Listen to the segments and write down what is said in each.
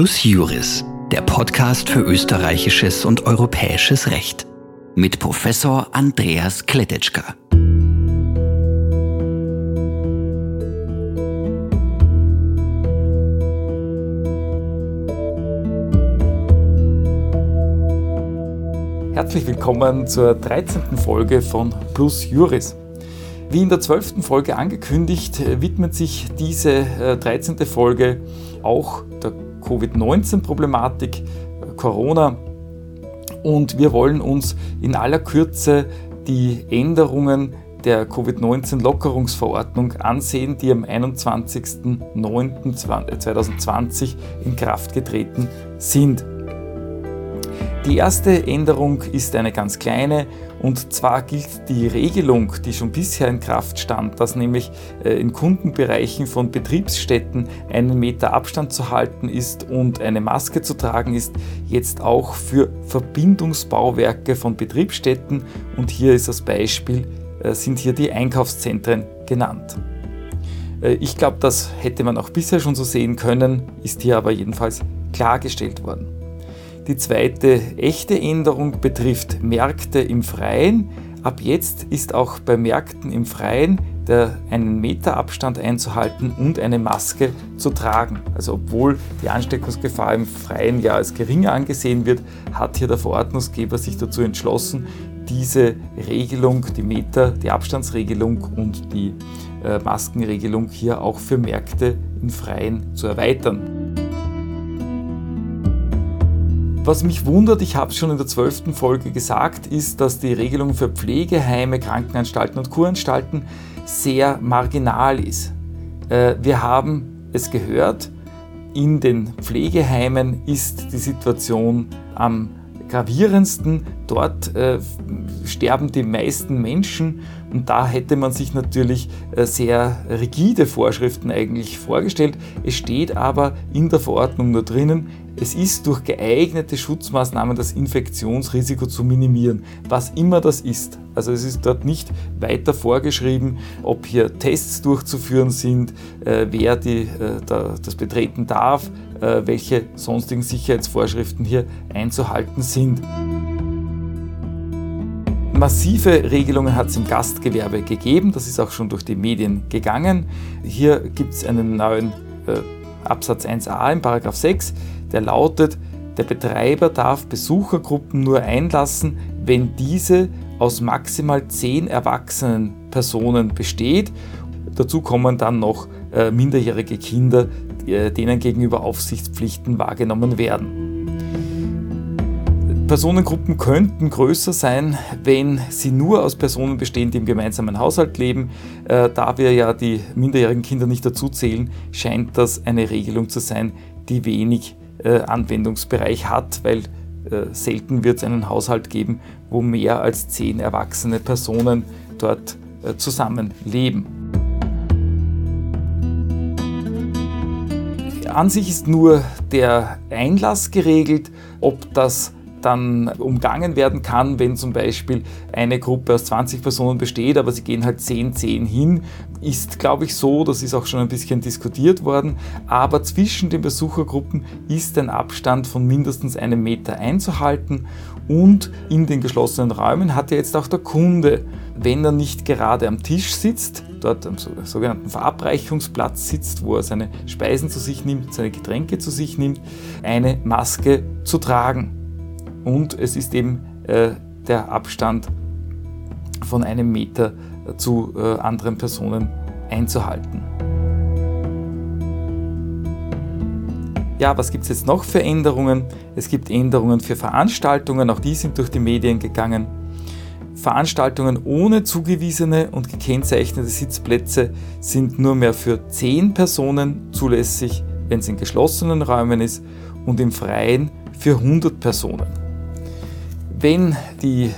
Plus Juris, der Podcast für österreichisches und europäisches Recht. Mit Professor Andreas Kletetschka. Herzlich willkommen zur 13. Folge von Plus Juris. Wie in der 12. Folge angekündigt, widmet sich diese 13. Äh, Folge auch Covid-19-Problematik, äh, Corona. Und wir wollen uns in aller Kürze die Änderungen der Covid-19-Lockerungsverordnung ansehen, die am 21.09.2020 in Kraft getreten sind. Die erste Änderung ist eine ganz kleine und zwar gilt die Regelung, die schon bisher in Kraft stand, dass nämlich äh, in Kundenbereichen von Betriebsstätten einen Meter Abstand zu halten ist und eine Maske zu tragen ist, jetzt auch für Verbindungsbauwerke von Betriebsstätten und hier ist als Beispiel äh, sind hier die Einkaufszentren genannt. Äh, ich glaube, das hätte man auch bisher schon so sehen können, ist hier aber jedenfalls klargestellt worden. Die zweite echte Änderung betrifft Märkte im Freien. Ab jetzt ist auch bei Märkten im Freien der einen Meter Abstand einzuhalten und eine Maske zu tragen. Also obwohl die Ansteckungsgefahr im Freien ja als geringer angesehen wird, hat hier der Verordnungsgeber sich dazu entschlossen, diese Regelung, die Meter, die Abstandsregelung und die äh, Maskenregelung hier auch für Märkte im Freien zu erweitern. Was mich wundert, ich habe es schon in der zwölften Folge gesagt, ist, dass die Regelung für Pflegeheime, Krankenanstalten und Kuranstalten sehr marginal ist. Äh, wir haben es gehört, in den Pflegeheimen ist die Situation am gravierendsten. Dort äh, sterben die meisten Menschen und da hätte man sich natürlich äh, sehr rigide Vorschriften eigentlich vorgestellt. Es steht aber in der Verordnung nur drinnen, es ist durch geeignete Schutzmaßnahmen das Infektionsrisiko zu minimieren, was immer das ist. Also es ist dort nicht weiter vorgeschrieben, ob hier Tests durchzuführen sind, äh, wer die, äh, das betreten darf, welche sonstigen Sicherheitsvorschriften hier einzuhalten sind. Massive Regelungen hat es im Gastgewerbe gegeben, das ist auch schon durch die Medien gegangen. Hier gibt es einen neuen äh, Absatz 1a in Paragraph 6, der lautet, der Betreiber darf Besuchergruppen nur einlassen, wenn diese aus maximal zehn erwachsenen Personen besteht. Dazu kommen dann noch äh, minderjährige Kinder, äh, denen gegenüber Aufsichtspflichten wahrgenommen werden. Personengruppen könnten größer sein, wenn sie nur aus Personen bestehen, die im gemeinsamen Haushalt leben. Äh, da wir ja die minderjährigen Kinder nicht dazu zählen, scheint das eine Regelung zu sein, die wenig äh, Anwendungsbereich hat, weil äh, selten wird es einen Haushalt geben, wo mehr als zehn erwachsene Personen dort äh, zusammenleben. An sich ist nur der Einlass geregelt, ob das dann umgangen werden kann, wenn zum Beispiel eine Gruppe aus 20 Personen besteht, aber sie gehen halt 10, 10 hin, ist, glaube ich, so, das ist auch schon ein bisschen diskutiert worden, aber zwischen den Besuchergruppen ist ein Abstand von mindestens einem Meter einzuhalten. Und in den geschlossenen Räumen hat ja jetzt auch der Kunde, wenn er nicht gerade am Tisch sitzt, dort am sogenannten Verabreichungsplatz sitzt, wo er seine Speisen zu sich nimmt, seine Getränke zu sich nimmt, eine Maske zu tragen und es ist eben äh, der Abstand von einem Meter zu äh, anderen Personen einzuhalten. Ja, was gibt es jetzt noch für Änderungen? Es gibt Änderungen für Veranstaltungen, auch die sind durch die Medien gegangen. Veranstaltungen ohne zugewiesene und gekennzeichnete Sitzplätze sind nur mehr für 10 Personen zulässig, wenn es in geschlossenen Räumen ist, und im Freien für 100 Personen wenn die,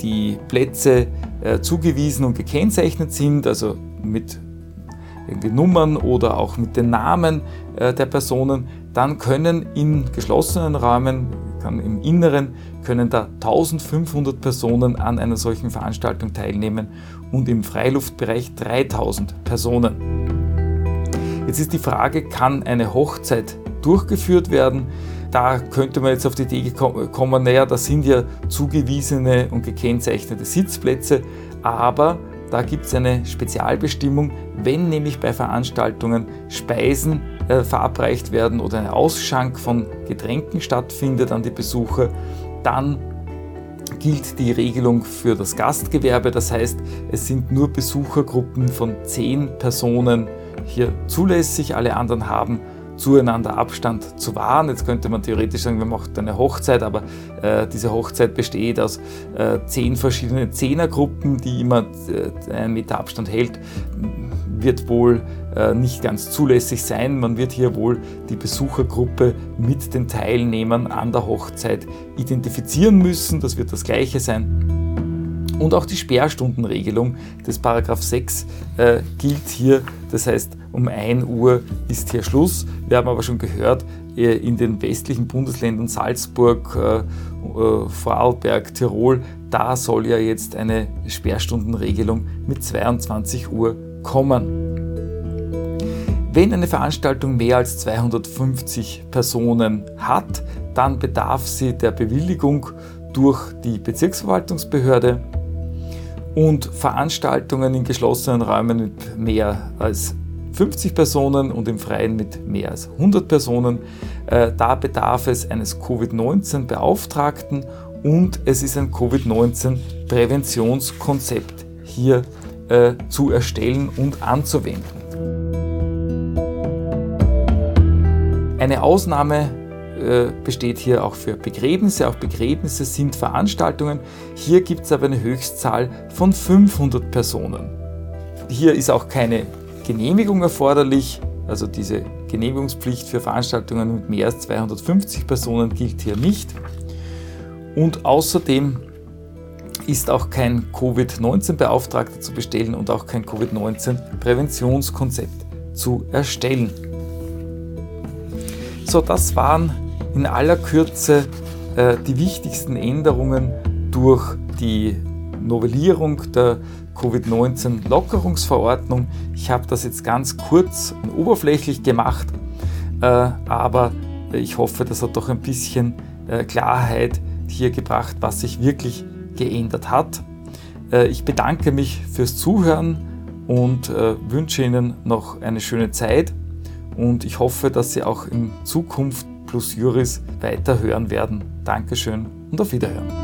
die Plätze äh, zugewiesen und gekennzeichnet sind, also mit irgendwie Nummern oder auch mit den Namen äh, der Personen, dann können in geschlossenen Räumen, im Inneren, können da 1500 Personen an einer solchen Veranstaltung teilnehmen und im Freiluftbereich 3000 Personen. Jetzt ist die Frage, kann eine Hochzeit durchgeführt werden. Da könnte man jetzt auf die Idee kommen, naja, das sind ja zugewiesene und gekennzeichnete Sitzplätze, aber da gibt es eine Spezialbestimmung, wenn nämlich bei Veranstaltungen Speisen äh, verabreicht werden oder ein Ausschank von Getränken stattfindet an die Besucher, dann gilt die Regelung für das Gastgewerbe. Das heißt, es sind nur Besuchergruppen von zehn Personen hier zulässig. Alle anderen haben zueinander Abstand zu wahren. Jetzt könnte man theoretisch sagen, man macht eine Hochzeit, aber äh, diese Hochzeit besteht aus äh, zehn verschiedenen Zehnergruppen, die immer äh, einen Meter Abstand hält, wird wohl äh, nicht ganz zulässig sein. Man wird hier wohl die Besuchergruppe mit den Teilnehmern an der Hochzeit identifizieren müssen. Das wird das gleiche sein. Und auch die Sperrstundenregelung des Paragraph 6 äh, gilt hier. Das heißt, um 1 Uhr ist hier Schluss. Wir haben aber schon gehört, äh, in den westlichen Bundesländern Salzburg, äh, äh, Vorarlberg, Tirol, da soll ja jetzt eine Sperrstundenregelung mit 22 Uhr kommen. Wenn eine Veranstaltung mehr als 250 Personen hat, dann bedarf sie der Bewilligung durch die Bezirksverwaltungsbehörde und Veranstaltungen in geschlossenen Räumen mit mehr als 50 Personen und im Freien mit mehr als 100 Personen. Äh, da bedarf es eines Covid-19-Beauftragten und es ist ein Covid-19-Präventionskonzept hier äh, zu erstellen und anzuwenden. Eine Ausnahme äh, besteht hier auch für Begräbnisse. Auch Begräbnisse sind Veranstaltungen. Hier gibt es aber eine Höchstzahl von 500 Personen. Hier ist auch keine Genehmigung erforderlich. Also diese Genehmigungspflicht für Veranstaltungen mit mehr als 250 Personen gilt hier nicht. Und außerdem ist auch kein Covid-19-Beauftragter zu bestellen und auch kein Covid-19-Präventionskonzept zu erstellen. So, das waren in aller Kürze äh, die wichtigsten Änderungen durch die Novellierung der Covid-19-Lockerungsverordnung. Ich habe das jetzt ganz kurz und oberflächlich gemacht, äh, aber ich hoffe, das hat doch ein bisschen äh, Klarheit hier gebracht, was sich wirklich geändert hat. Äh, ich bedanke mich fürs Zuhören und wünsche Ihnen noch eine schöne Zeit und ich hoffe, dass Sie auch in Zukunft plus Juris weiter hören werden. Dankeschön und auf Wiederhören.